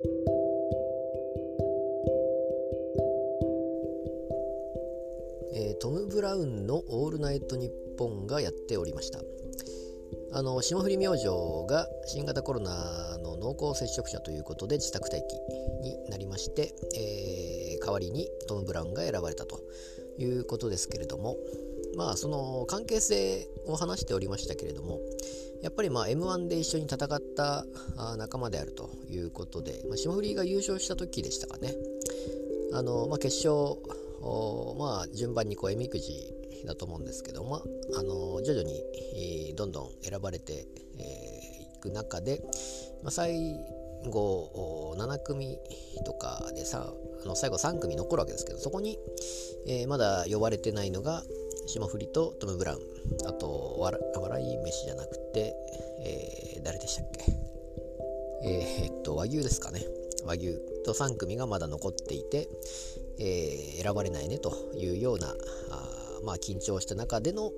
えー、トム・ブラウンの「オールナイトニッポン」がやっておりました。あの霜降り明星が新型コロナの濃厚接触者ということで自宅待機になりまして、えー、代わりにトム・ブラウンが選ばれたということですけれどもまあその関係性を話しておりましたけれどもやっぱりまあ M1 で一緒に戦った仲間であるということで、まあ、霜降りが優勝した時でしたかね。あの、まあ、決勝まあ順番にこうえみくじだと思うんですけども、あの徐々に、え、どんどん選ばれてい、えー、く中で、まあ、最後7組とかでさあの最後3組残るわけですけどそこに、えー、まだ呼ばれてないのが霜降りとトム・ブラウン。あと笑い飯じゃなくて、えー、誰でしたっけ？えー、っと和牛ですかね。和牛と3組がまだ残っていて、えー、選ばれないねというようなあまあ、緊張した中での、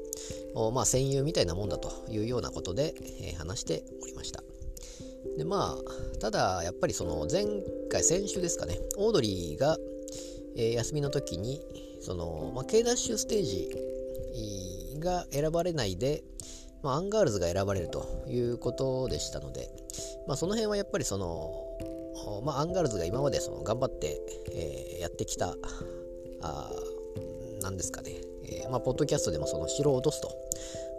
まあ、戦友みたいなもんだというようなことで、えー、話しておりました。でまあただやっぱりその前回先週ですかね。オードリーが、えー、休みの時にその、まあ、K ダッシュステージが選ばれないで、まあ、アンガールズが選ばれるということでしたので、まあ、その辺はやっぱりそのまあ、アンガールズが今までその頑張って、えー、やってきた、あなんですかね、えー、まあ、ポッドキャストでもその城を落とすと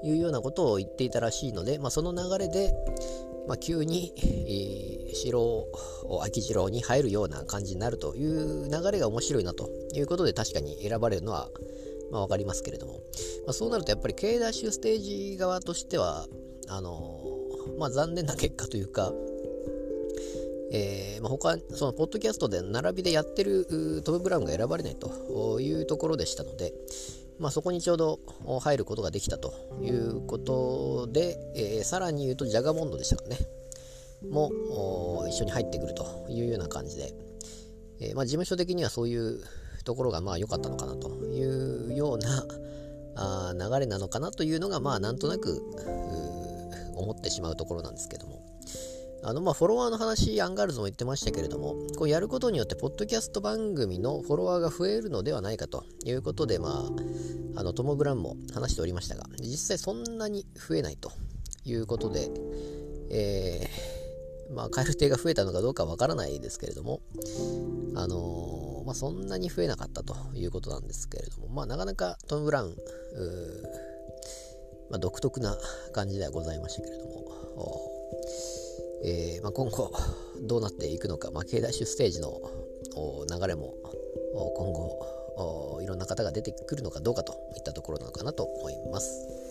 いうようなことを言っていたらしいので、まあ、その流れで、まあ、急に、えー、城を秋城に入るような感じになるという流れが面白いなということで確かに選ばれるのは、まあ、分かりますけれども、まあ、そうなるとやっぱり K ダッシュステージ側としてはあのまあ、残念な結果というか、えーまあ、他、そのポッドキャストで並びでやってるトム・ブラウンが選ばれないというところでしたので、まあ、そこにちょうど入ることができたということで、えー、さらに言うとジャガモンドでしたかね、も一緒に入ってくるというような感じで、えーまあ、事務所的にはそういうところがまあ良かったのかなというようなあ流れなのかなというのがまあなんとなく思ってしまうところなんですけどもあのまあフォロワーの話、アンガールズも言ってましたけれども、こうやることによって、ポッドキャスト番組のフォロワーが増えるのではないかということで、まあ、あのトム・ブラウンも話しておりましたが、実際そんなに増えないということで、えー、まあ、蛙亭が増えたのかどうかわからないですけれども、あのー、まあ、そんなに増えなかったということなんですけれども、まあ、なかなかトム・ブラウン、まあ、独特な感じではございましたけれども、えー、まあ、今後どうなっていくのか、まあ、K ダッシュステージの流れも今後いろんな方が出てくるのかどうかといったところなのかなと思います。